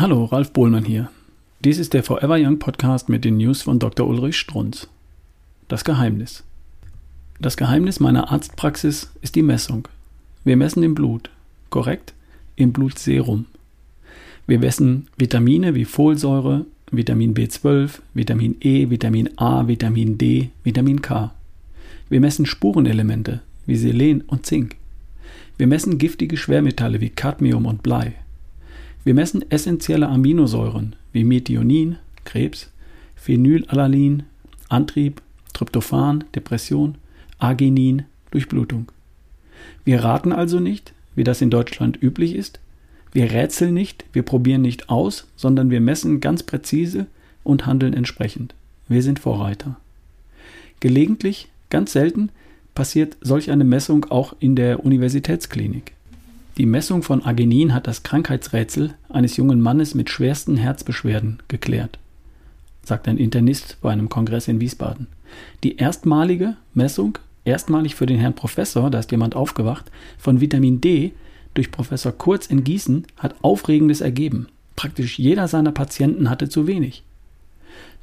Hallo, Ralf Bohlmann hier. Dies ist der Forever Young Podcast mit den News von Dr. Ulrich Strunz. Das Geheimnis. Das Geheimnis meiner Arztpraxis ist die Messung. Wir messen im Blut. Korrekt? Im Blutserum. Wir messen Vitamine wie Folsäure, Vitamin B12, Vitamin E, Vitamin A, Vitamin D, Vitamin K. Wir messen Spurenelemente wie Selen und Zink. Wir messen giftige Schwermetalle wie Cadmium und Blei. Wir messen essentielle Aminosäuren wie Methionin, Krebs, Phenylalanin, Antrieb, Tryptophan, Depression, Arginin, Durchblutung. Wir raten also nicht, wie das in Deutschland üblich ist. Wir rätseln nicht, wir probieren nicht aus, sondern wir messen ganz präzise und handeln entsprechend. Wir sind Vorreiter. Gelegentlich, ganz selten, passiert solch eine Messung auch in der Universitätsklinik. Die Messung von Arginin hat das Krankheitsrätsel eines jungen Mannes mit schwersten Herzbeschwerden geklärt, sagt ein Internist bei einem Kongress in Wiesbaden. Die erstmalige Messung, erstmalig für den Herrn Professor, da ist jemand aufgewacht, von Vitamin D durch Professor Kurz in Gießen hat Aufregendes ergeben. Praktisch jeder seiner Patienten hatte zu wenig.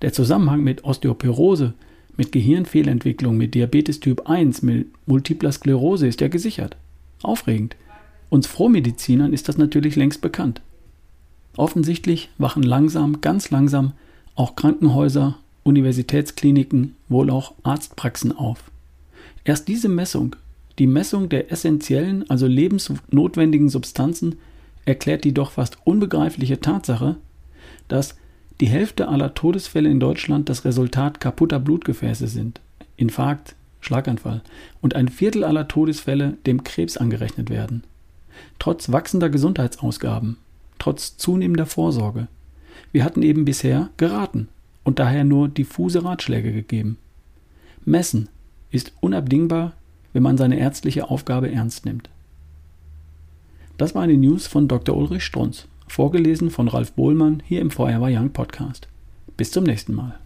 Der Zusammenhang mit Osteoporose, mit Gehirnfehlentwicklung, mit Diabetes Typ 1, mit Multipler Sklerose ist ja gesichert. Aufregend. Uns Frohmedizinern ist das natürlich längst bekannt. Offensichtlich wachen langsam, ganz langsam auch Krankenhäuser, Universitätskliniken, wohl auch Arztpraxen auf. Erst diese Messung, die Messung der essentiellen, also lebensnotwendigen Substanzen, erklärt die doch fast unbegreifliche Tatsache, dass die Hälfte aller Todesfälle in Deutschland das Resultat kaputter Blutgefäße sind, Infarkt, Schlaganfall, und ein Viertel aller Todesfälle dem Krebs angerechnet werden. Trotz wachsender Gesundheitsausgaben, trotz zunehmender Vorsorge. Wir hatten eben bisher geraten und daher nur diffuse Ratschläge gegeben. Messen ist unabdingbar, wenn man seine ärztliche Aufgabe ernst nimmt. Das war eine News von Dr. Ulrich Strunz. Vorgelesen von Ralf Bohlmann hier im Feuerwehr Young Podcast. Bis zum nächsten Mal.